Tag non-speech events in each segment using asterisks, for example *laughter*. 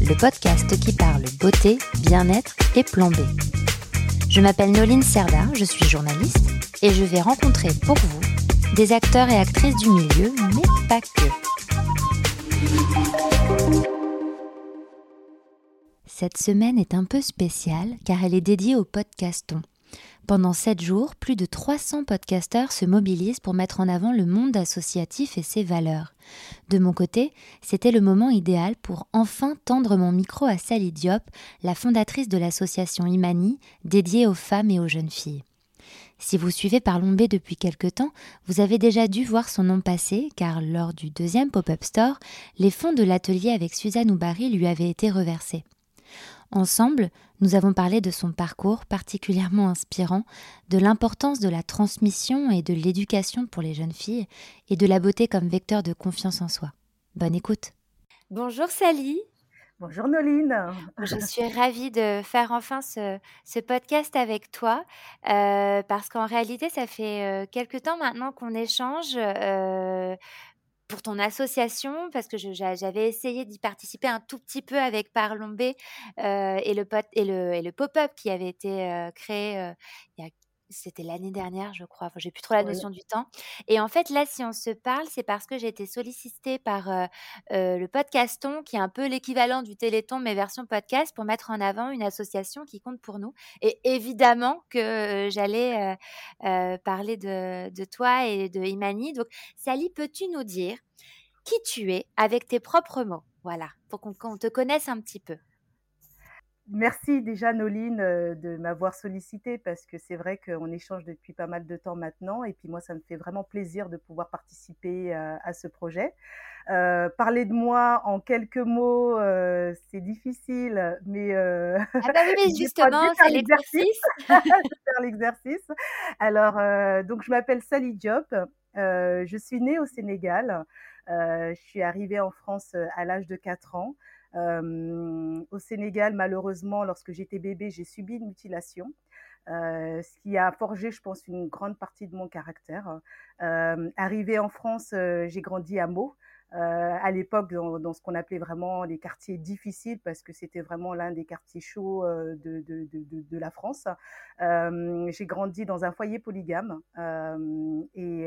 le podcast qui parle beauté, bien-être et plan B. Je m'appelle Noline Serda, je suis journaliste et je vais rencontrer pour vous des acteurs et actrices du milieu, mais pas que. Cette semaine est un peu spéciale car elle est dédiée au podcaston. Pendant sept jours, plus de 300 podcasteurs se mobilisent pour mettre en avant le monde associatif et ses valeurs. De mon côté, c'était le moment idéal pour enfin tendre mon micro à Sally Diop, la fondatrice de l'association Imani, dédiée aux femmes et aux jeunes filles. Si vous suivez Parlombé depuis quelque temps, vous avez déjà dû voir son nom passer, car lors du deuxième pop-up store, les fonds de l'atelier avec Suzanne Oubary lui avaient été reversés. Ensemble, nous avons parlé de son parcours particulièrement inspirant, de l'importance de la transmission et de l'éducation pour les jeunes filles, et de la beauté comme vecteur de confiance en soi. Bonne écoute. Bonjour Sally. Bonjour Noline. *laughs* Je suis ravie de faire enfin ce, podcast avec toi euh, parce qu'en réalité, ça fait euh, quelque temps maintenant qu'on échange. Euh, pour ton association, parce que j'avais essayé d'y participer un tout petit peu avec Parlombé euh, et le, et le, pop-up qui avait été euh, créé euh, il y a c'était l'année dernière, je crois. Enfin, j'ai plus trop la notion du temps. Et en fait, là, si on se parle, c'est parce que j'ai été sollicitée par le podcaston, qui est un peu l'équivalent du Téléthon, mais version podcast, pour mettre en avant une association qui compte pour nous. Et évidemment que j'allais parler de, de, toi et de Imani. Donc, Sally, peux-tu nous dire qui tu es avec tes propres mots? Voilà, pour qu'on te connaisse un petit peu. Merci déjà Noline euh, de m'avoir sollicité parce que c'est vrai qu'on échange depuis pas mal de temps maintenant et puis moi ça me fait vraiment plaisir de pouvoir participer euh, à, ce projet. Euh, parler de moi en quelques mots, c'est difficile, mais, ah bah oui, *laughs* justement, c'est l'exercice. *laughs* faire l'exercice. Alors, donc je m'appelle Sally Diop, je suis née au Sénégal, je suis arrivée en France à l'âge de 4 ans. Au Sénégal, malheureusement, lorsque j'étais bébé, j'ai subi une mutilation. Ce qui a forgé, je pense, une grande partie de mon caractère. Arrivée en France, j'ai grandi à Meaux, à l'époque dans, ce qu'on appelait vraiment les quartiers difficiles, parce que c'était vraiment l'un des quartiers chauds de, la France. j'ai grandi dans un foyer polygame et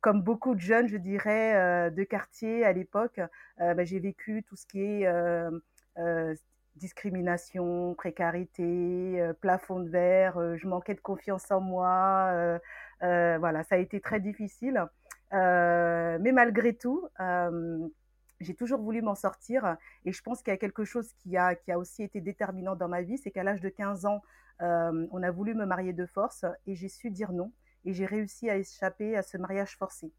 comme beaucoup de jeunes, je dirais, euh, de quartier à l'époque, euh, bah, j'ai vécu tout ce qui est euh, discrimination, précarité, plafond de verre, je manquais de confiance en moi. voilà, ça a été très difficile. mais malgré tout, j'ai toujours voulu m'en sortir. Et je pense qu'il y a quelque chose qui a, qui a aussi été déterminant dans ma vie, c'est qu'à l'âge de 15 ans, on a voulu me marier de force et j'ai su dire non et j'ai réussi à échapper à ce mariage forcé.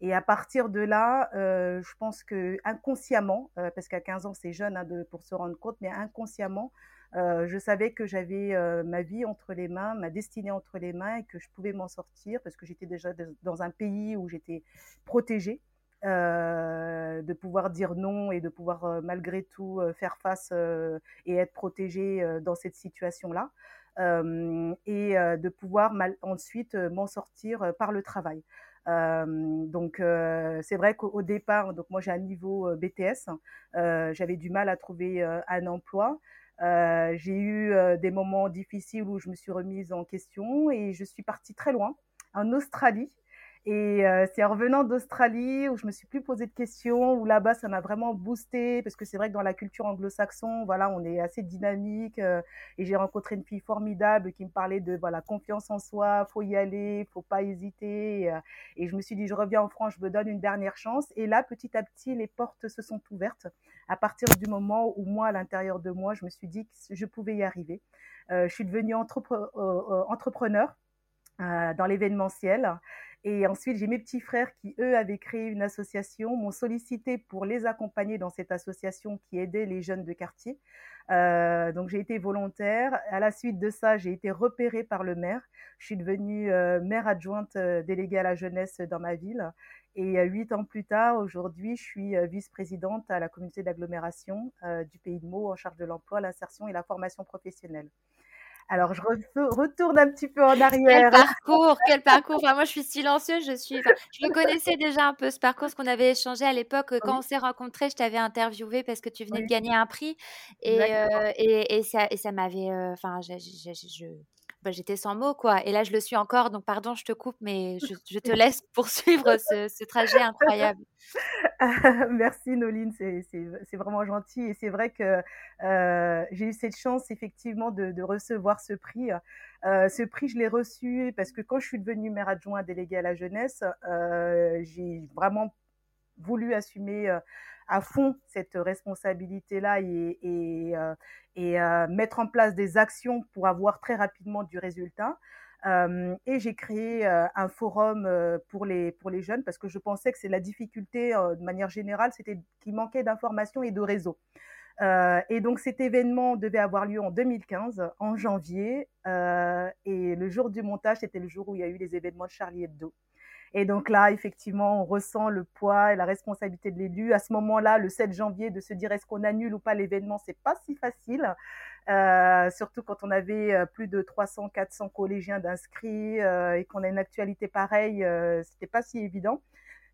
Et à partir de là, euh, je pense que inconsciemment, euh, parce qu'à 15 ans c'est jeune hein, pour se rendre compte, mais inconsciemment, euh, je savais que j'avais ma vie entre les mains, ma destinée entre les mains et que je pouvais m'en sortir parce que j'étais déjà dans un pays où j'étais protégée. De pouvoir dire non et de pouvoir malgré tout faire face et être protégée dans cette situation-là et de pouvoir ensuite m'en sortir par le travail. donc c'est vrai qu'au départ, donc moi j'ai un niveau BTS, j'avais du mal à trouver un emploi. j'ai eu des moments difficiles où je me suis remise en question et je suis partie très loin, en Australie, et euh, c'est en revenant d'Australie où je me suis plus posé de questions, où là-bas ça m'a vraiment boosté parce que c'est vrai que dans la culture anglo-saxon, voilà, on est assez dynamique. Euh, et j'ai rencontré une fille formidable qui me parlait de voilà confiance en soi, faut y aller, faut pas hésiter. Et, euh, et je me suis dit je reviens en France, je me donne une dernière chance. Et là petit à petit les portes se sont ouvertes à partir du moment où moi à l'intérieur de moi je me suis dit que je pouvais y arriver. je suis devenue entrepreneur dans l'événementiel. Et ensuite, j'ai mes petits frères qui, eux, avaient créé une association, m'ont sollicité pour les accompagner dans cette association qui aidait les jeunes de quartier. Euh, donc, j'ai été volontaire. À la suite de ça, j'ai été repérée par le maire. Je suis devenue euh, maire adjointe euh, déléguée à la jeunesse dans ma ville. Et huit ans plus tard, aujourd'hui, je suis vice-présidente à la communauté d'agglomération du Pays de Meaux en charge de l'emploi, l'insertion et la formation professionnelle. Alors, je retourne un petit peu en arrière. Quel parcours, quel parcours. Enfin, moi, je suis silencieuse. Je suis. je le connaissais déjà un peu ce parcours, ce qu'on avait échangé à l'époque quand on s'est rencontrés. Je t'avais interviewé parce que tu venais de gagner un prix et, euh, et, et, ça, et ça m'avait. Euh, enfin, je, bah, j'étais sans mots, quoi. Et là, je le suis encore. Donc, pardon, je te coupe, mais je, te *laughs* laisse *laughs* poursuivre ce, trajet incroyable. *laughs* Merci, Noline. C'est vraiment gentil. Et c'est vrai que euh, j'ai eu cette chance, effectivement, de, recevoir ce prix. Euh, ce prix, je l'ai reçu parce que quand je suis devenue maire adjoint déléguée à la jeunesse, euh, j'ai vraiment voulu assumer à fond cette responsabilité-là et, euh, euh, mettre en place des actions pour avoir très rapidement du résultat. Euh, et j'ai créé un forum pour les pour les jeunes parce que je pensais que c'est la difficulté de manière générale, c'était qu'il manquait d'informations et de réseaux. et donc cet événement devait avoir lieu en 2015, en janvier, et le jour du montage, c'était le jour où il y a eu les événements de Charlie Hebdo. Et donc là, effectivement, on ressent le poids et la responsabilité de l'élu. À ce moment-là, le 7 janvier, de se dire est-ce qu'on annule ou pas l'événement, c'est pas si facile. Euh, surtout quand on avait euh, plus de 300, 400 collégiens d'inscrits euh, et qu'on a une actualité pareille, euh, c'était pas si évident.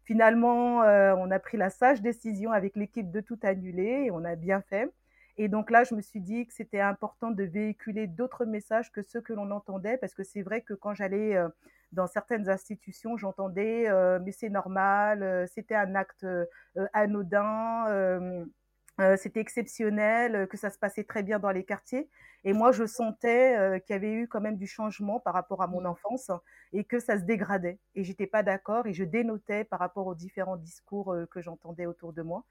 Finalement, euh, on a pris la sage décision avec l'équipe de tout annuler et on a bien fait. Et donc là, je me suis dit que c'était important de véhiculer d'autres messages que ceux que l'on entendait, parce que c'est vrai que quand j'allais euh, dans certaines institutions, j'entendais euh, mais c'est normal, euh, c'était un acte anodin, c'était exceptionnel, que ça se passait très bien dans les quartiers. Et moi, je sentais qu'il y avait eu quand même du changement par rapport à mon mmh. enfance et que ça se dégradait. Et j'étais pas d'accord et je dénotais par rapport aux différents discours que j'entendais autour de moi.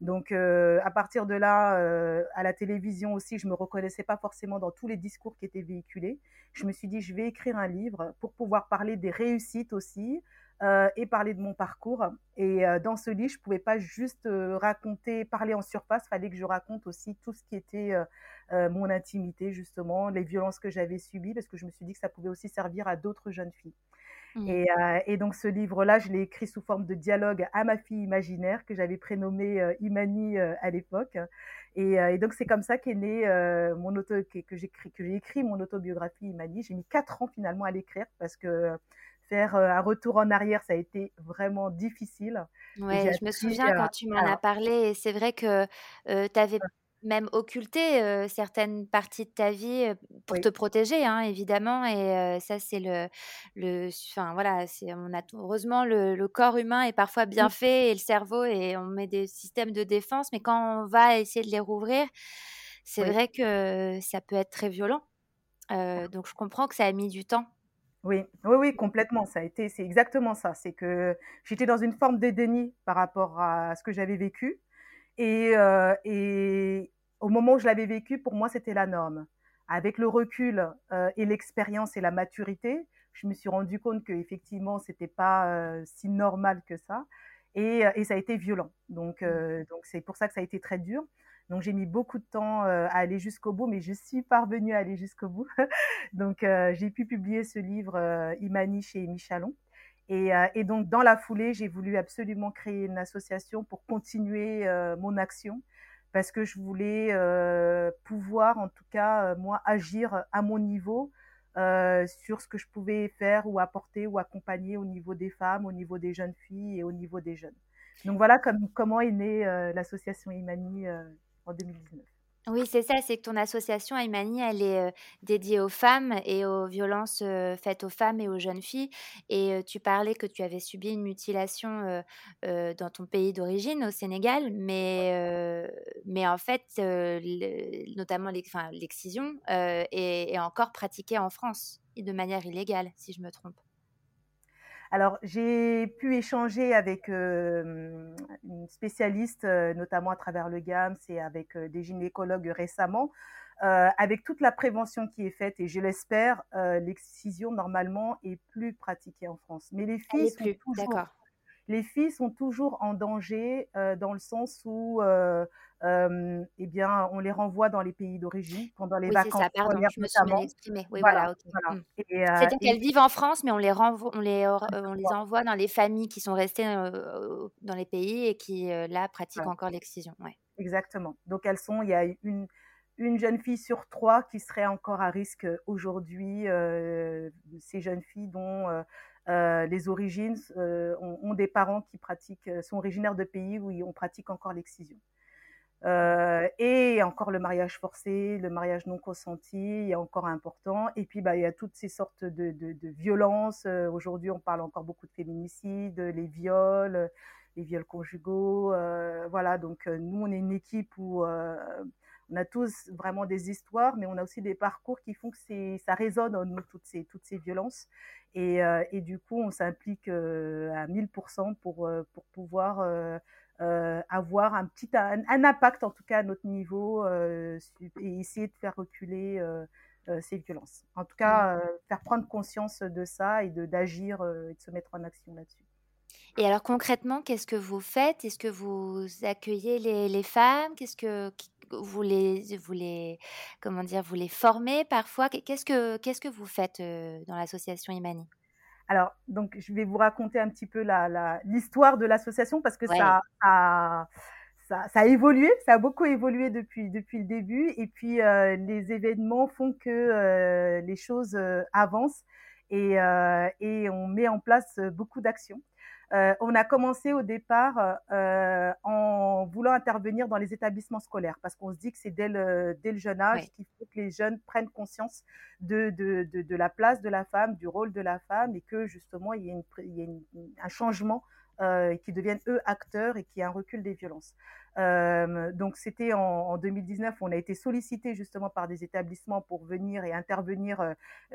Donc, euh, à partir de là, euh, à la télévision aussi, je me reconnaissais pas forcément dans tous les discours qui étaient véhiculés. Je me suis dit, je vais écrire un livre pour pouvoir parler des réussites aussi euh, et parler de mon parcours. Et dans ce livre, je pouvais pas juste raconter, parler en surface. Fallait que je raconte aussi tout ce qui était mon intimité, justement, les violences que j'avais subies, parce que je me suis dit que ça pouvait aussi servir à d'autres jeunes filles. Mmh. Et, euh, et, donc ce livre-là, je l'ai écrit sous forme de dialogue à ma fille imaginaire que j'avais prénommée euh, Imani euh, à l'époque. Et, et, donc c'est comme ça qu'est né mon auto que, que j'ai écrit mon autobiographie Imani. J'ai mis quatre ans finalement à l'écrire parce que faire un retour en arrière, ça a été vraiment difficile. Ouais, je me souviens quand tu m'en as parlé, et c'est vrai que tu avais même occulter certaines parties de ta vie pour te protéger, hein, évidemment. Et ça, c'est le, le, enfin voilà, c'est on a heureusement le, corps humain est parfois bien fait et le cerveau et on met des systèmes de défense, mais quand on va essayer de les rouvrir, c'est vrai que ça peut être très violent. donc je comprends que ça a mis du temps. Oui, oui, oui, complètement. Ça a été, c'est exactement ça. C'est que j'étais dans une forme de déni par rapport à ce que j'avais vécu. Et, et, au moment où je l'avais vécu, pour moi, c'était la norme. Avec le recul euh, et l'expérience et la maturité, je me suis rendu compte que effectivement, c'était pas euh, si normal que ça, et, euh, et, ça a été violent. Donc, euh, donc c'est pour ça que ça a été très dur. Donc j'ai mis beaucoup de temps à aller jusqu'au bout, mais je suis parvenue à aller jusqu'au bout. *laughs* donc j'ai pu publier ce livre Imani chez Michalon. Et, et, donc dans la foulée, j'ai voulu absolument créer une association pour continuer mon action parce que je voulais euh, pouvoir, en tout cas, euh, moi, agir à mon niveau euh, sur ce que je pouvais faire ou apporter ou accompagner au niveau des femmes, au niveau des jeunes filles et au niveau des jeunes. Donc voilà comme, comment est née l'association Imani en 2019. Oui, c'est ça, c'est que ton association Aimani, elle est dédiée aux femmes et aux violences faites aux femmes et aux jeunes filles. Et tu parlais que tu avais subi une mutilation dans ton pays d'origine, au Sénégal, mais, mais en fait, notamment l'excision est, est encore pratiquée en France de manière illégale, si je me trompe. Alors, j'ai pu échanger avec une spécialiste, notamment à travers le GAMS et avec des gynécologues récemment, avec toute la prévention qui est faite, et je l'espère, l'excision normalement est plus pratiquée en France. Mais les filles sont toujours les filles sont toujours en danger euh, dans le sens où euh, euh, eh bien, on les renvoie dans les pays d'origine pendant les oui, vacances ça, pardon, je me suis mal exprimée. Oui, voilà, okay. voilà. Mmh. C'est-à-dire qu'elles vivent en France, mais on les, renvoie, on, les, on les envoie dans les familles qui sont restées dans les pays et qui, là, pratiquent encore l'excision. Ouais. Exactement. Donc, elles sont, il y a une, une jeune fille sur trois qui serait encore à risque aujourd'hui, ces jeunes filles dont euh, euh, les origines euh, ont, des parents qui pratiquent, sont originaires de pays où on pratique encore l'excision. Euh, et encore le mariage forcé, le mariage non consenti est encore important. Et puis, bah, il y a toutes ces sortes de, de, de violences. Aujourd'hui, on parle encore beaucoup de féminicides, les viols, les viols conjugaux. Euh, voilà, donc nous, on est une équipe où on a tous vraiment des histoires, mais on a aussi des parcours qui font que ça résonne en nous, toutes ces, toutes ces violences. Et, euh, et du coup, on s'implique euh, à 1000% pour, euh, pour pouvoir avoir un petit un, un, impact, en tout cas à notre niveau, et essayer de faire reculer ces violences. En tout cas, faire prendre conscience de ça et d'agir et de se mettre en action là-dessus. Et alors concrètement, qu'est-ce que vous faites? Est-ce que vous accueillez les, les femmes? Qu'est-ce que vous les, vous les, comment dire, vous les formez parfois? Qu'est-ce que, qu'est-ce que vous faites dans l'association Imani? Alors, donc, je vais vous raconter un petit peu la, la, l'histoire de l'association parce que ouais. ça, a, ça, ça, a évolué, ça a beaucoup évolué depuis, depuis le début. Et puis, euh, les événements font que euh, les choses euh, avancent et, et on met en place beaucoup d'actions. Euh, on a commencé au départ euh, en voulant intervenir dans les établissements scolaires parce qu'on se dit que c'est dès le, dès le jeune âge oui. qu'il faut que les jeunes prennent conscience de, de, de, de, la place de la femme, du rôle de la femme et que justement il y ait, une, il y ait une, un changement euh, qui deviennent eux acteurs et qui ait un recul des violences. Euh, donc c'était en, en, 2019, on a été sollicité justement par des établissements pour venir et intervenir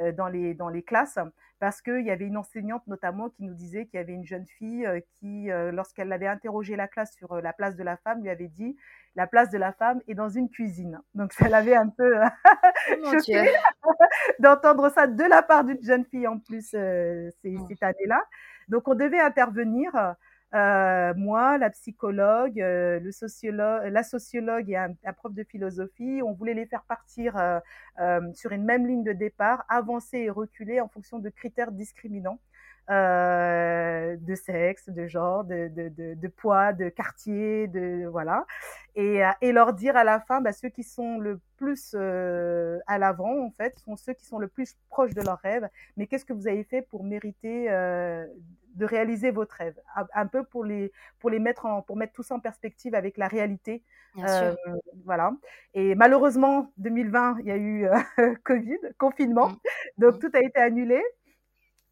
euh, dans les dans les classes parce qu'il y avait une enseignante notamment qui nous disait qu'il y avait une jeune fille euh, qui, euh, lorsqu'elle avait interrogé la classe sur euh, la place de la femme, lui avait dit la place de la femme est dans une cuisine. Donc ça l'avait un peu oh choqué *laughs* d'entendre ça de la part d'une jeune fille en plus ces, oh. cette année-là. Donc on devait intervenir. Euh, moi, la psychologue, euh, le sociologue, la sociologue et un, prof de philosophie, on voulait les faire partir euh, sur une même ligne de départ, avancer et reculer en fonction de critères discriminants. de sexe, de genre, de, de, de, poids, de quartier, de voilà, et, et leur dire à la fin, bah, ceux qui sont le plus à l'avant en fait sont ceux qui sont le plus proches de leurs rêves. Mais qu'est-ce que vous avez fait pour mériter de réaliser votre rêve, un peu pour les pour les mettre en pour mettre tout ça en perspective avec la réalité. Euh, voilà. Et malheureusement 2020, il y a eu euh, *laughs* Covid, confinement, mmh. donc mmh. tout a été annulé.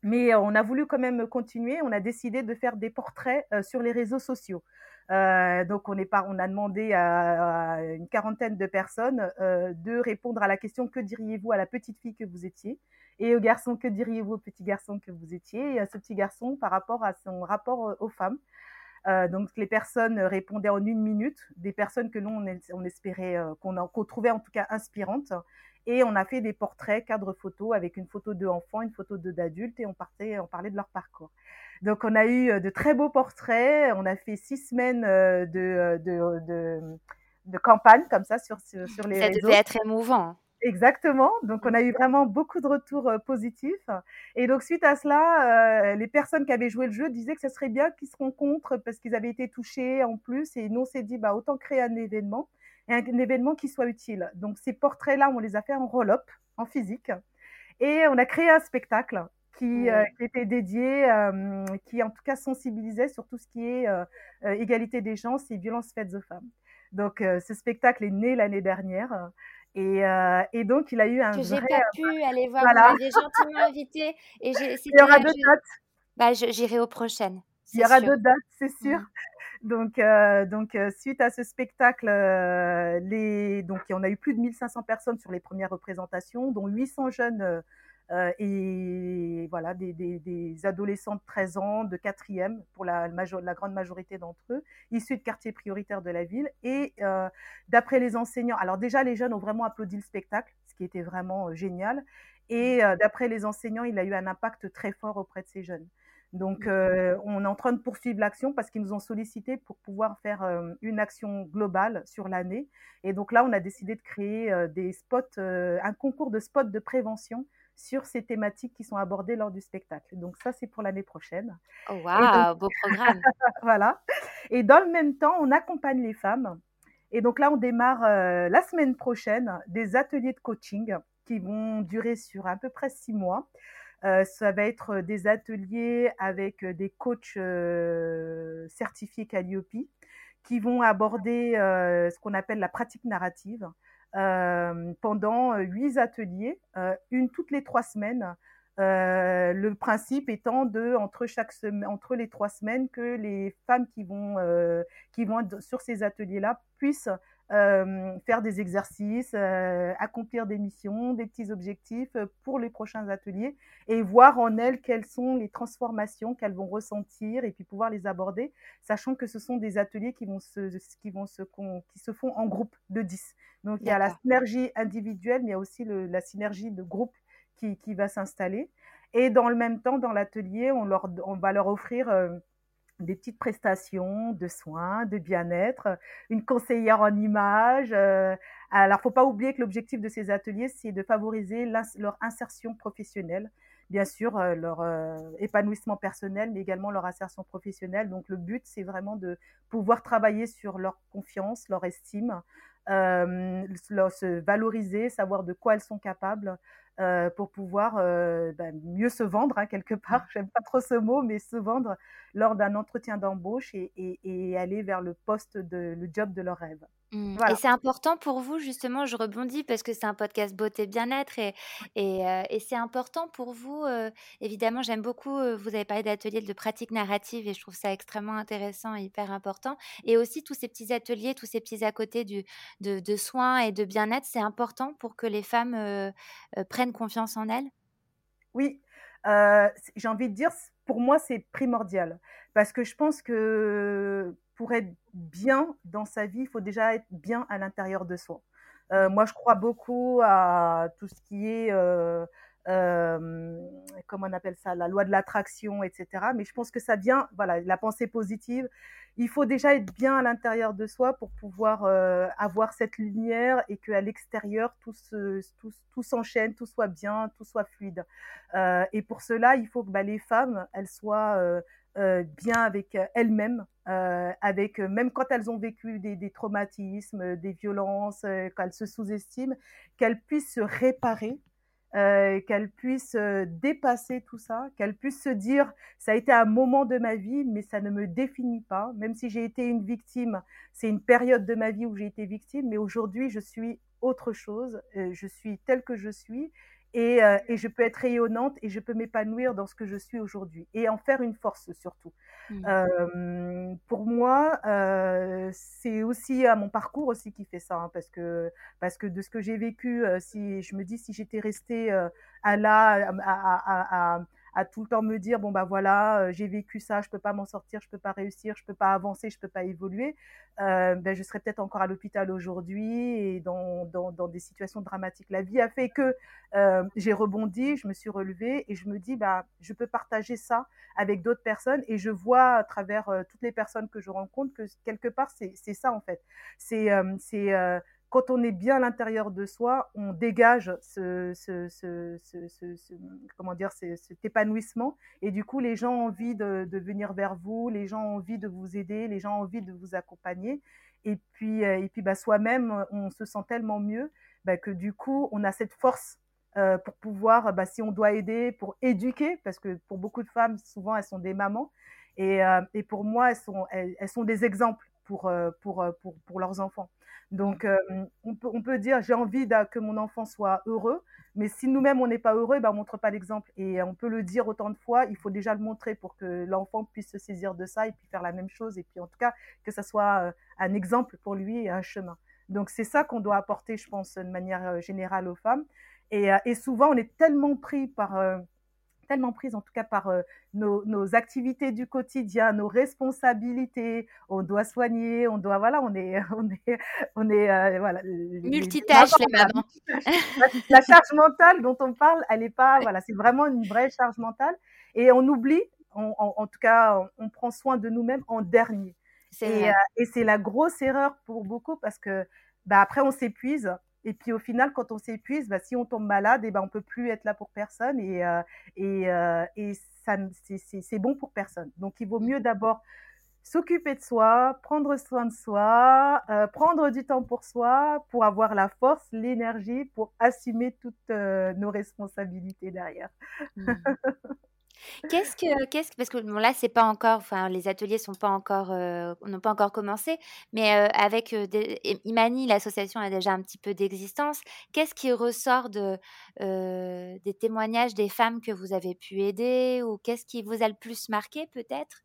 Mais on a voulu quand même continuer. On a décidé de faire des portraits euh, sur les réseaux sociaux. Euh, donc on est pas, on a demandé à, à, une quarantaine de personnes euh, de répondre à la question que diriez-vous à la petite fille que vous étiez? Et au garçon que diriez-vous au petit garçon que vous étiez? Et à ce petit garçon par rapport à son rapport aux femmes. Euh, donc les personnes répondaient en une minute, des personnes que nous on, espérait euh, qu'on qu trouvait en tout cas inspirantes. Et on a fait des portraits, cadres photos avec une photo d'enfants, une photo d'adultes et on, partait, on parlait de leur parcours. Donc on a eu euh, de très beaux portraits. On a fait six semaines euh, de, de, de, de campagne comme ça sur, sur, sur les ça réseaux. Ça devait être émouvant. Exactement. Donc, on a eu vraiment beaucoup de retours euh, positifs. Et donc, suite à cela, euh, les personnes qui avaient joué le jeu disaient que ce serait bien qu'ils se rencontrent parce qu'ils avaient été touchés en plus. Et nous, on s'est dit, bah, autant créer un événement et un, un événement qui soit utile. Donc, ces portraits-là, on les a fait en roll-up, en physique. Et on a créé un spectacle qui, euh, qui, était dédié, euh, qui en tout cas sensibilisait sur tout ce qui est euh, égalité des chances et violences faites aux femmes. Donc ce spectacle est né l'année dernière. Et, et, donc il a eu un que j'ai pas pu aller voir. Voilà. Vous gentiment invité. Et *laughs* il y aura deux dates. Bah, j'irai aux prochaines. Il y aura deux dates, c'est sûr. Mmh. Donc, euh, euh, suite à ce spectacle, euh, on a eu plus de 1500 personnes sur les premières représentations, dont 800 jeunes et voilà, des, adolescents de 13 ans, de quatrième pour la, la grande majorité d'entre eux, issus de quartiers prioritaires de la ville. Et d'après les enseignants, alors déjà les jeunes ont vraiment applaudi le spectacle, ce qui était vraiment génial. Et d'après les enseignants, il a eu un impact très fort auprès de ces jeunes. Donc, euh, on est en train de poursuivre l'action parce qu'ils nous ont sollicité pour pouvoir faire euh, une action globale sur l'année. Et donc là, on a décidé de créer euh, des spots, un concours de spots de prévention sur ces thématiques qui sont abordées lors du spectacle. Donc ça, c'est pour l'année prochaine. Oh, waouh, beau programme. *laughs* voilà. Et dans le même temps, on accompagne les femmes. Et donc là, on démarre la semaine prochaine des ateliers de coaching qui vont durer sur à peu près six mois. Euh, ça va être des ateliers avec des coachs euh, certifiés Calliope qui vont aborder euh, ce qu'on appelle la pratique narrative pendant huit ateliers, une toutes les trois semaines. le principe étant de entre chaque entre les trois semaines que les femmes qui vont qui vont sur ces ateliers là puissent euh, faire des exercices, euh, accomplir des missions, des petits objectifs euh, pour les prochains ateliers et voir en elles quelles sont les transformations qu'elles vont ressentir et puis pouvoir les aborder, sachant que ce sont des ateliers qui vont se, qui vont se, qui se font en groupe de 10. Donc il y a la synergie individuelle, mais il y a aussi le, la synergie de groupe qui, qui va s'installer. Et dans le même temps, dans l'atelier, on, leur, on va leur offrir des petites prestations de soins, de bien-être, une conseillère en images. Euh, alors, faut pas oublier que l'objectif de ces ateliers, c'est de favoriser leur insertion professionnelle, bien sûr euh, leur euh, épanouissement personnel, mais également leur insertion professionnelle. Donc, le but, c'est vraiment de pouvoir travailler sur leur confiance, leur estime, se valoriser, savoir de quoi elles sont capables, euh, pour pouvoir euh, ben, mieux se vendre hein, quelque part. *laughs* J'aime pas trop ce mot, mais se vendre lors d'un entretien d'embauche et, et, et, aller vers le poste de le job de leur rêve. Mmh. Et c'est important pour vous, justement, je rebondis parce que c'est un podcast beauté bien-être et, et, euh, et c'est important pour vous. Évidemment, j'aime beaucoup, vous avez parlé d'ateliers de pratique narrative et je trouve ça extrêmement intéressant et hyper important. Et aussi tous ces petits ateliers, tous ces petits à côté du, de, de soins et de bien-être, c'est important pour que les femmes prennent confiance en elles Oui, j'ai envie de dire, pour moi, c'est primordial parce que je pense que pour être bien dans sa vie, il faut déjà être bien à l'intérieur de soi. Euh, moi, je crois beaucoup à tout ce qui est, euh, euh, comment on appelle ça, la loi de l'attraction, etc. Mais je pense que ça vient, voilà, la pensée positive. Il faut déjà être bien à l'intérieur de soi pour pouvoir euh, avoir cette lumière et qu'à l'extérieur, tout, se, tout, tout s'enchaîne, tout soit bien, tout soit fluide. Euh, et pour cela, il faut que bah, les femmes, elles soient euh, euh, bien avec euh, elles-mêmes, euh, avec même quand elles ont vécu des, des traumatismes, des violences, quand elles se sous-estiment, qu'elles puissent se réparer, qu'elles puissent dépasser tout ça, qu'elles puissent se dire ça a été un moment de ma vie, mais ça ne me définit pas. Même si j'ai été une victime, c'est une période de ma vie où j'ai été victime, mais aujourd'hui je suis autre chose, je suis telle que je suis et, euh, et, je peux être rayonnante et je peux m'épanouir dans ce que je suis aujourd'hui et en faire une force surtout. Mmh. Euh, pour moi, euh, c'est aussi à mon parcours aussi qui fait ça, hein, parce que parce que de ce que j'ai vécu, si je me dis si j'étais restée à là à, à, à, à tout le temps me dire bon bah voilà euh, j'ai vécu ça je peux pas m'en sortir je peux pas réussir je peux pas avancer je peux pas évoluer euh, ben je serais peut-être encore à l'hôpital aujourd'hui et dans, dans, des situations dramatiques. La vie a fait que euh, j'ai rebondi je me suis relevée et je me dis bah je peux partager ça avec d'autres personnes et je vois à travers toutes les personnes que je rencontre que quelque part c'est ça en fait. C'est c'est quand on est bien à l'intérieur de soi, on dégage ce, comment dire, cet épanouissement. Et du coup, les gens ont envie de, venir vers vous, les gens ont envie de vous aider, les gens ont envie de vous accompagner. Et puis, euh, et puis bah, soi-même, on se sent tellement mieux bah, que du coup, on a cette force euh, pour pouvoir, bah, si on doit aider, pour éduquer, parce que pour beaucoup de femmes, souvent, elles sont des mamans. Et, euh, et pour moi, elles sont, elles, sont des exemples pour, pour, pour, pour leurs enfants. Donc, euh, on, peut, on peut dire, j'ai envie que mon enfant soit heureux, mais si nous-mêmes, on n'est pas heureux, ben, on ne montre pas l'exemple. Et on peut le dire autant de fois, il faut déjà le montrer pour que l'enfant puisse se saisir de ça et puis faire la même chose. Et puis, en tout cas, que ça soit un exemple pour lui et un chemin. Donc, c'est ça qu'on doit apporter, je pense, de manière générale aux femmes. Et, et, souvent, on est tellement pris par tellement prise en tout cas par euh, nos, nos, activités du quotidien, nos responsabilités. On doit soigner, on doit voilà, on est *laughs* on est on est euh, voilà multitâche les, mamans. La, charge mentale dont on parle, elle est pas voilà, c'est vraiment une vraie charge mentale et on oublie, on, en tout cas, on, prend soin de nous-mêmes en dernier. Et, euh, et c'est la grosse erreur pour beaucoup parce que bah, après on s'épuise et puis au final, quand on s'épuise, bah, si on tombe malade, et eh ben, on peut plus être là pour personne et, euh, et, euh, et c'est bon pour personne. Donc il vaut mieux d'abord s'occuper de soi, prendre soin de soi, euh, prendre du temps pour soi, pour avoir la force, l'énergie, pour assumer toutes nos responsabilités derrière. Mmh. *laughs* Qu'est-ce que, qu'est-ce que, parce que bon, là, c'est pas encore, enfin, les ateliers sont pas encore, euh, n'ont pas encore commencé, mais euh, avec euh, Imani, l'association a déjà un petit peu d'existence. Qu'est-ce qui ressort de, des témoignages des femmes que vous avez pu aider ou qu'est-ce qui vous a le plus marqué peut-être?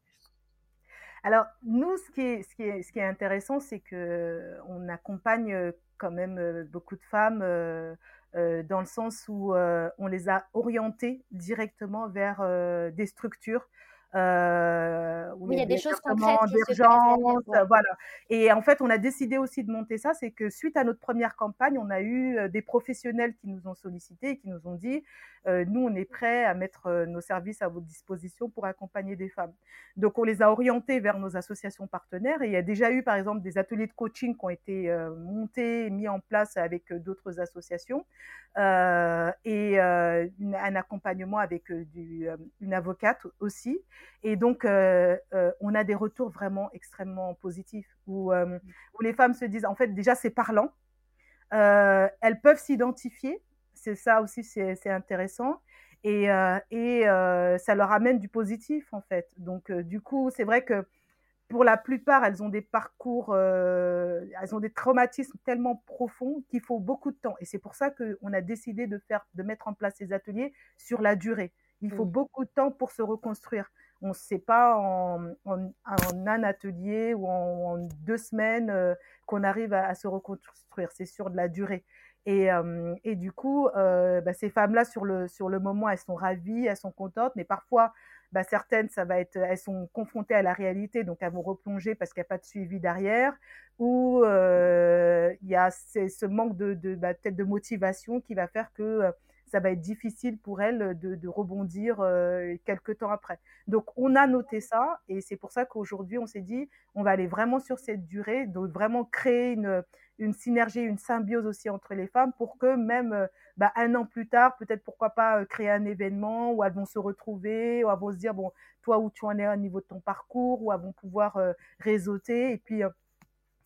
Alors, nous, ce qui est, ce qui est, ce qui est intéressant, c'est que on accompagne quand même beaucoup de femmes euh, dans le sens où euh, on les a orientés directement vers euh, des structures euh, oui, il y a des choses concrètes d'urgence, voilà. Et en fait, on a décidé aussi de monter ça, c'est que suite à notre première campagne, on a eu des professionnels qui nous ont sollicité et qui nous ont dit, euh, nous, on est prêts à mettre nos services à votre disposition pour accompagner des femmes. Donc, on les a orientés vers nos associations partenaires et il y a déjà eu, par exemple, des ateliers de coaching qui ont été euh, montés et mis en place avec d'autres associations euh, et un accompagnement avec du, une avocate aussi. Et donc, euh, euh, on a des retours vraiment extrêmement positifs où, euh, où les femmes se disent, en fait, déjà, c'est parlant. elles peuvent s'identifier. C'est ça aussi, c'est intéressant. Et, et ça leur amène du positif, en fait. Donc, du coup, c'est vrai que pour la plupart, elles ont des parcours, elles ont des traumatismes tellement profonds qu'il faut beaucoup de temps. Et c'est pour ça qu'on a décidé de faire, de mettre en place ces ateliers sur la durée. Il faut mmh. beaucoup de temps pour se reconstruire on ne sait pas en, un atelier ou en, deux semaines euh, qu'on arrive à, se reconstruire. C'est sur de la durée. Et, euh, du coup, euh, bah, ces femmes-là, sur le, sur le moment, elles sont ravies, elles sont contentes, mais parfois, bah, certaines, ça va être, elles sont confrontées à la réalité, donc elles vont replonger parce qu'il n'y a pas de suivi derrière, ou il y a ce manque de, de, bah, de motivation qui va faire que ça va être difficile pour elle de, rebondir euh, quelques temps après. Donc, on a noté ça et c'est pour ça qu'aujourd'hui, on s'est dit, on va aller vraiment sur cette durée, donc vraiment créer une, synergie, une symbiose aussi entre les femmes pour que même euh, bah, un an plus tard, peut-être pourquoi pas euh, créer un événement où elles vont se retrouver, où elles vont se dire, bon, toi où tu en es au niveau de ton parcours, où elles vont pouvoir réseauter. Et puis,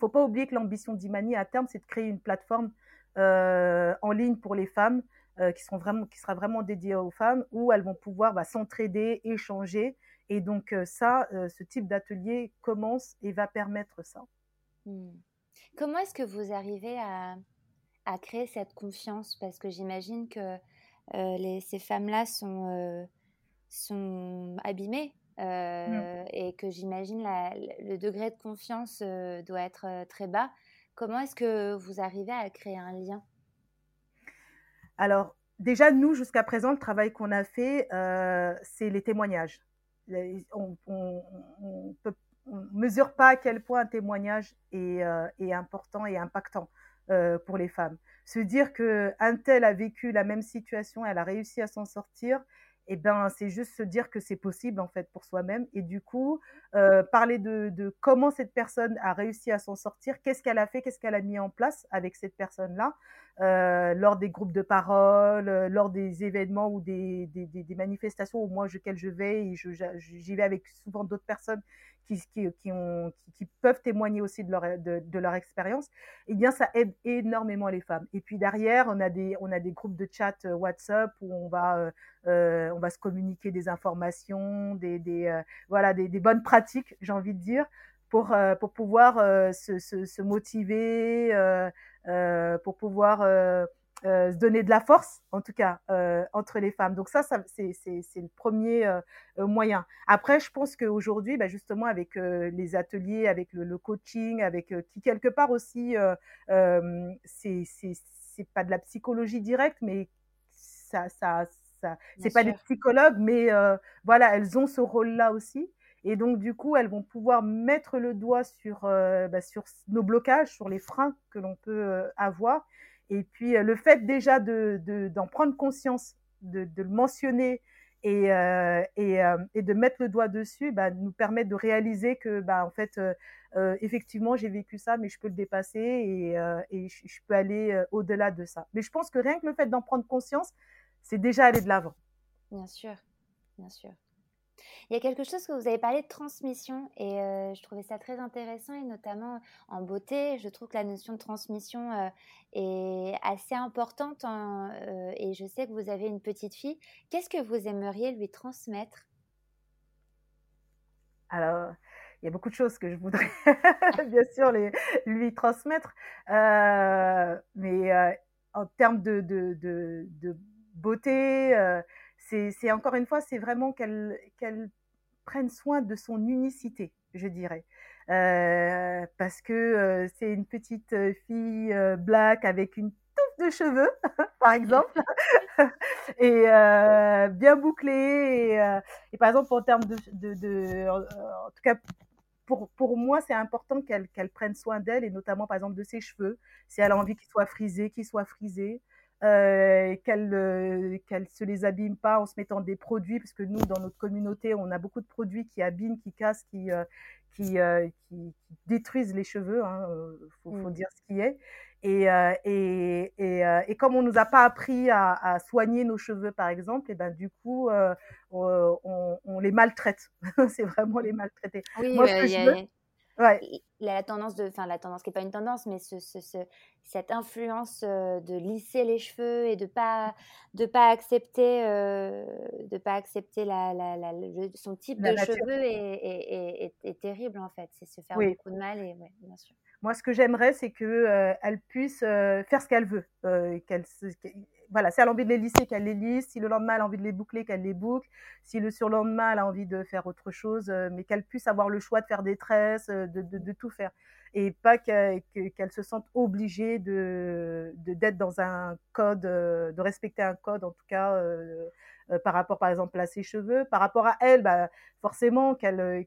faut pas oublier que l'ambition d'Imani à terme, c'est de créer une plateforme en ligne pour les femmes euh, qui, seront vraiment, qui sera vraiment dédiée aux femmes, où elles vont pouvoir bah, s'entraider, échanger. Et donc euh, ça, euh, ce type d'atelier commence et va permettre ça. Hmm. Comment est-ce que vous arrivez à, à, créer cette confiance? Parce que j'imagine que les, ces femmes-là sont, sont abîmées mmh. et que j'imagine le degré de confiance doit être très bas. Comment est-ce que vous arrivez à créer un lien? Alors, déjà, nous, jusqu'à présent, le travail qu'on a fait, euh, c'est les témoignages. On ne mesure pas à quel point un témoignage est, euh, important et impactant euh, pour les femmes. Se dire qu'un tel a vécu la même situation, elle a réussi à s'en sortir, eh ben, c'est juste se dire que c'est possible en fait pour soi-même. Et du coup, parler de, comment cette personne a réussi à s'en sortir, qu'est-ce qu'elle a fait, qu'est-ce qu'elle a mis en place avec cette personne-là, euh, lors des groupes de parole, euh, lors des événements ou des, des, des, manifestations où moi, auxquelles je vais, et j'y vais avec souvent d'autres personnes qui, qui, qui, ont, qui, peuvent témoigner aussi de leur, de, leur expérience, eh bien, ça aide énormément les femmes. Et puis derrière, on a des, on a des groupes de chat euh, WhatsApp où on va, euh, euh, on va se communiquer des informations, des, des voilà, des, des, bonnes pratiques, j'ai envie de dire, pour, pour pouvoir se, se, se, motiver, pour pouvoir euh, se donner de la force, en tout cas, euh, entre les femmes. Donc ça, ça c'est le premier euh, moyen. Après, je pense qu'aujourd'hui, bah, justement, avec les ateliers, avec le, le coaching, avec qui quelque part aussi, c'est pas de la psychologie directe, mais ça, ça, ça c'est pas des psychologues, mais voilà, elles ont ce rôle-là aussi. Et donc, du coup, elles vont pouvoir mettre le doigt sur, bah, sur nos blocages, sur les freins que l'on peut avoir. Et puis, le fait déjà d'en de, d'en prendre conscience, de, le mentionner et, euh, euh, de mettre le doigt dessus bah, nous permet de réaliser que bah, en fait euh, effectivement j'ai vécu ça mais je peux le dépasser et, je, peux aller au-delà de ça. Mais je pense que rien que le fait d'en prendre conscience c'est déjà aller de l'avant. Bien sûr bien sûr il y a quelque chose que vous avez parlé de transmission et euh, je trouvais ça très intéressant et notamment en beauté, je trouve que la notion de transmission euh, est assez importante euh, et je sais que vous avez une petite fille. Qu'est-ce que vous aimeriez lui transmettre? Alors, il y a beaucoup de choses que je voudrais *laughs* bien sûr lui transmettre, mais en termes de beauté, c'est encore une fois, c'est vraiment qu'elle prenne soin de son unicité, je dirais. Euh, parce que euh, c'est une petite euh, fille euh, black avec une touffe de cheveux, *laughs* par exemple, *laughs* et bien bouclée. Et, par exemple, en termes de, en tout cas, pour, moi, c'est important qu'elle prenne soin d'elle et notamment, par exemple, de ses cheveux. Si elle a envie qu'ils soient frisés, qu'ils soient frisés euh, qu'elle euh, qu'elle se les abîme pas en se mettant des produits parce que nous dans notre communauté on a beaucoup de produits qui abîment qui cassent qui euh, qui, euh, qui, qui, détruisent les cheveux hein, euh, faut, faut, dire ce qui est. Et et, et, et, comme on nous a pas appris à, à, soigner nos cheveux par exemple et ben du coup on, on, les maltraite. *laughs* C'est vraiment les maltraiter oui, Moi, ce que je veux, Ouais. La, tendance de, enfin la tendance qui est pas une tendance, mais ce, ce, ce, cette influence euh, de lisser les cheveux et de pas de pas accepter euh, de pas accepter la, la, la le, son type de nature. cheveux est, est, est, est, terrible en fait. C'est se faire oui. beaucoup de mal et ouais, bien sûr. Moi, ce que j'aimerais, c'est que euh, elle puisse euh, faire ce qu'elle veut, qu'elle voilà, si elle a envie de les lisser, qu'elle les lisse. Si le lendemain, elle a envie de les boucler, qu'elle les boucle. Si le surlendemain, elle a envie de faire autre chose, euh, mais qu'elle puisse avoir le choix de faire des tresses, euh, de, tout faire. Et pas qu'elle qu se sente obligée d'être dans un code, euh, de respecter un code, en tout cas, euh, euh, par rapport, par exemple, à ses cheveux. Par rapport à elle, bah, forcément, qu'elle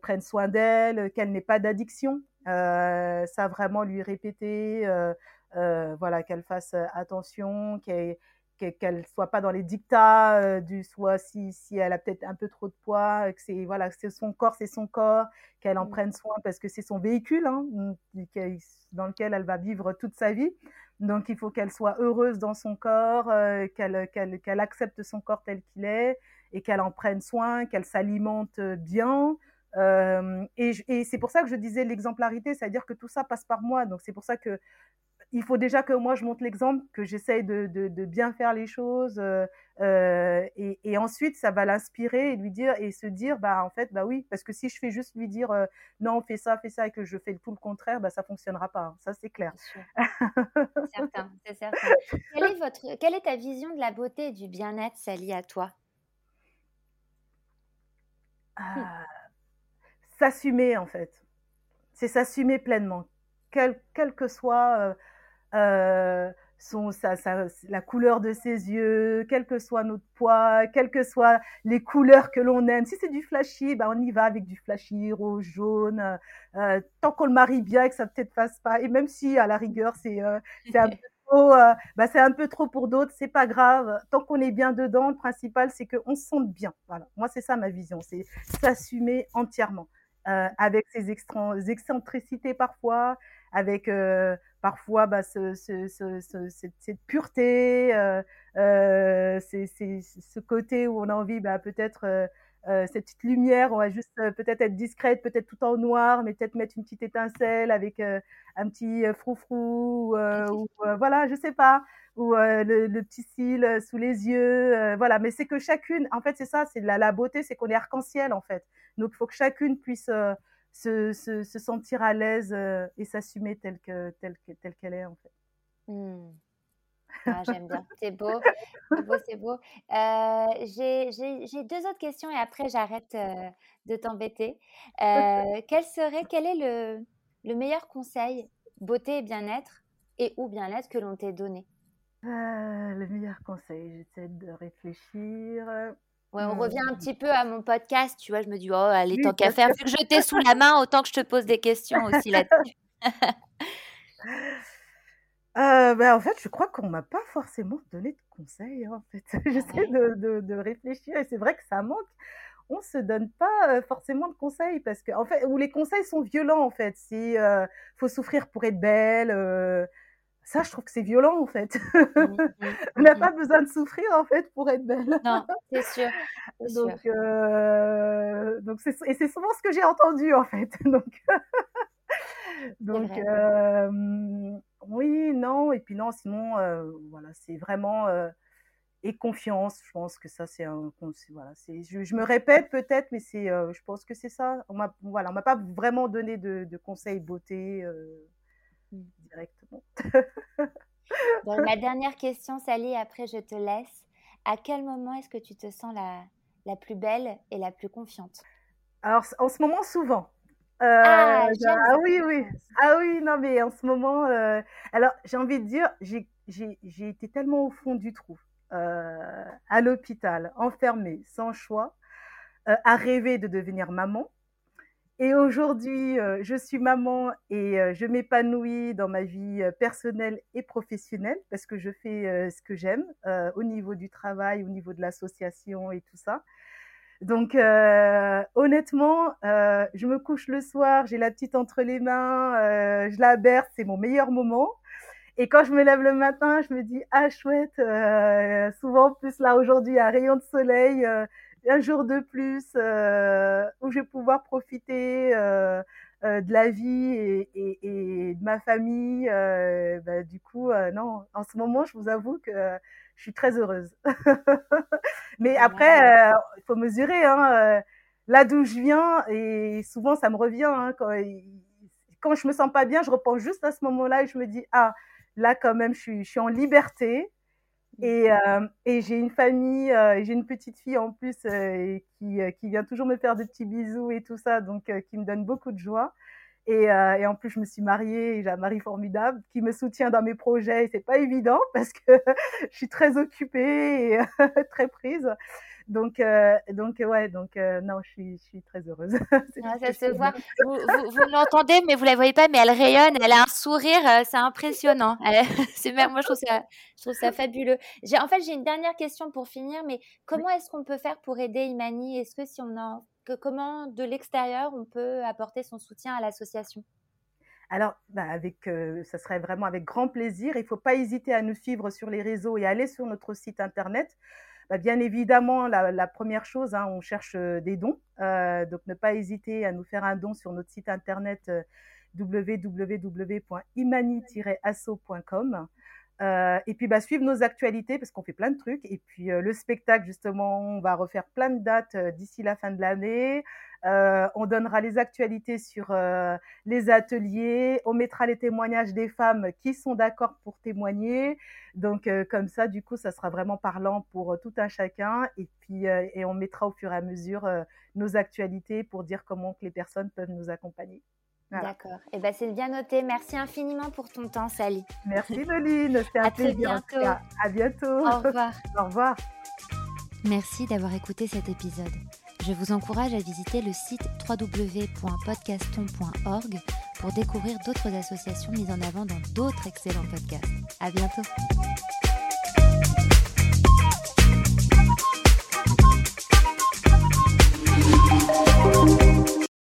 prenne soin d'elle, qu'elle n'ait pas d'addiction. ça, vraiment lui répéter euh, voilà, qu'elle fasse euh, attention, qu'elle qu'elle soit pas dans les dictats euh, du soit si, si elle a peut-être un peu trop de poids, que c'est voilà, c'est son corps, c'est son corps, qu'elle en mmh. prenne soin parce que c'est son véhicule hein, dans lequel elle va vivre toute sa vie. Donc il faut qu'elle soit heureuse dans son corps, euh, qu'elle accepte son corps tel qu'il est et qu'elle en prenne soin, qu'elle s'alimente bien. Euh, et, et c'est pour ça que je disais l'exemplarité, c'est-à-dire que tout ça passe par moi. Donc c'est pour ça que il faut déjà que moi je montre l'exemple, que j'essaye de, de, de, bien faire les choses, euh, euh, et, et, ensuite ça va l'inspirer et lui dire et se dire bah en fait bah oui parce que si je fais juste lui dire euh, non fais ça fais ça et que je fais tout le contraire bah ça fonctionnera pas hein. ça c'est clair. C'est *laughs* certain, c'est certain. Quelle est votre quelle est ta vision de la beauté et du bien-être Sally à toi? Ah, S'assumer en fait, c'est s'assumer pleinement, quel, quel que soit euh, euh, son, sa, sa, la couleur de ses yeux, quel que soit notre poids, quelles que soient les couleurs que l'on aime. Si c'est du flashy, ben on y va avec du flashy, rouge, jaune, euh, tant qu'on le marie bien et que ça peut-être fasse pas. Et même si à la rigueur c'est euh, un *laughs* peu trop, euh, ben c'est un peu trop pour d'autres, c'est pas grave. Tant qu'on est bien dedans, le principal c'est qu'on se sente bien. Voilà, moi c'est ça ma vision, c'est s'assumer entièrement. Euh, avec ses excentricités parfois, avec euh, parfois bah, ce, ce, ce, cette, cette, pureté, euh, euh, c'est, ce côté où on a envie bah, peut-être euh, euh, cette petite lumière, on va juste peut-être être discrète, peut-être tout en noir, mais peut-être mettre une petite étincelle avec un petit froufrou, ou voilà, je sais pas, ou le, le, petit cil sous les yeux, voilà. Mais c'est que chacune, en fait, c'est ça, c'est la, la beauté, c'est qu'on est arc-en-ciel en fait. Donc il faut que chacune puisse se, se, se sentir à l'aise euh, et s'assumer telle que telle que telle qu'elle est en fait. Mmh. Ah, J'aime bien, *laughs* c'est beau, c'est beau, c'est beau. Euh, J'ai deux autres questions et après j'arrête euh, de t'embêter. Euh, *laughs* quel serait, quel est le, le meilleur conseil beauté et bien-être et ou bien-être que l'on t'ait donné? Le meilleur conseil, j'essaie de réfléchir. Ouais, on revient un petit peu à mon podcast, tu vois. Je me dis, oh, allez, tant qu'à faire, vu que je t'ai sous la main, autant que je te pose des questions aussi *laughs* là-dessus. *laughs* Euh, bah, en fait, je crois qu'on m'a pas forcément donné de conseils, hein, en fait. *laughs* J'essaie de, de, de réfléchir et c'est vrai que ça manque. On se donne pas forcément de conseils parce que, en fait, où les conseils sont violents, en fait. Si faut souffrir pour être belle, ça, je trouve que c'est violent, en fait. *laughs* On n'a pas besoin de souffrir, en fait, pour être belle. Non, c'est sûr. *laughs* donc, donc c'est, et c'est souvent ce que j'ai entendu, en fait. *laughs* Donc, donc oui, non, et puis non, sinon, voilà, c'est vraiment et confiance. Je pense que ça, c'est un. Voilà, c'est, je, me répète peut-être, mais c'est, je pense que c'est ça. On m'a, voilà, on m'a pas vraiment donné de, de conseils beauté. Directement. *laughs* la dernière question, Sally, après je te laisse. À quel moment est-ce que tu te sens la, la plus belle et la plus confiante? Alors, en ce moment, souvent. Euh, ah, ah, oui, oui. Ah oui, non, mais en ce moment, euh, alors j'ai envie de dire, j'ai été tellement au fond du trou, euh, à l'hôpital, enfermée, sans choix, à rêver de devenir maman. Et aujourd'hui, je suis maman et je m'épanouis dans ma vie personnelle et professionnelle parce que je fais ce que j'aime au niveau du travail, au niveau de l'association et tout ça. Donc, euh, honnêtement, euh, je me couche le soir, j'ai la petite entre les mains, euh, je la berce, c'est mon meilleur moment. Et quand je me lève le matin, je me dis ah chouette, euh, souvent plus là aujourd'hui un rayon de soleil, euh, un jour de plus euh, où je vais pouvoir profiter de la vie et, et, et, de ma famille. Bah, du coup, non, en ce moment, je vous avoue que je suis très heureuse. *laughs* Mais après, euh, il faut mesurer. Hein, euh, là d'où je viens, et souvent ça me revient. Hein, quand, quand je me sens pas bien, je repense juste à ce moment-là et je me dis ah là quand même, je suis, je suis en liberté. Et, euh, et j'ai une famille, j'ai une petite fille en plus qui, qui vient toujours me faire des petits bisous et tout ça, donc qui me donne beaucoup de joie. Et, euh, et, en plus, je me suis mariée, j'ai un mari formidable qui me soutient dans mes projets. C'est pas évident *laughs* parce que *laughs* je suis très occupée et *laughs* très prise. Donc, euh, donc ouais, donc euh, non, je suis, je suis très heureuse. *laughs* Ah, ça se voit. Vous, vous, vous l'entendez, mais vous la voyez pas, mais elle rayonne. Elle a un sourire, euh, c'est impressionnant. *laughs* c'est même, moi, je trouve ça, je trouve ça fabuleux. J'ai, en fait, j'ai une dernière question pour finir, mais comment est-ce qu'on peut faire pour aider Imani? Est-ce que si on en que comment de l'extérieur on peut apporter son soutien à l'association? Alors, bah avec, euh, ça serait vraiment avec grand plaisir. Il ne faut pas hésiter à nous suivre sur les réseaux et aller sur notre site internet. Bah, bien évidemment, la, première chose, hein, on cherche euh, des dons. Euh, donc, ne pas hésiter à nous faire un don sur notre site internet euh, www.imani-asso.com. Euh, et puis bah, suivre nos actualités parce qu'on fait plein de trucs. Et puis euh, le spectacle, justement, on va refaire plein de dates euh, d'ici la fin de l'année. on donnera les actualités sur les ateliers. On mettra les témoignages des femmes qui sont d'accord pour témoigner. Donc comme ça, du coup, ça sera vraiment parlant pour tout un chacun. Et puis et on mettra au fur et à mesure nos actualités pour dire comment que les personnes peuvent nous accompagner. D'accord. Et eh ben c'est bien noté. Merci infiniment pour ton temps, Sally. Merci, Noline. *laughs* C'était un plaisir. Bientôt. À bientôt. Au revoir. *laughs* Au revoir. Merci d'avoir écouté cet épisode. Je vous encourage à visiter le site www.podcaston.org pour découvrir d'autres associations mises en avant dans d'autres excellents podcasts. À bientôt.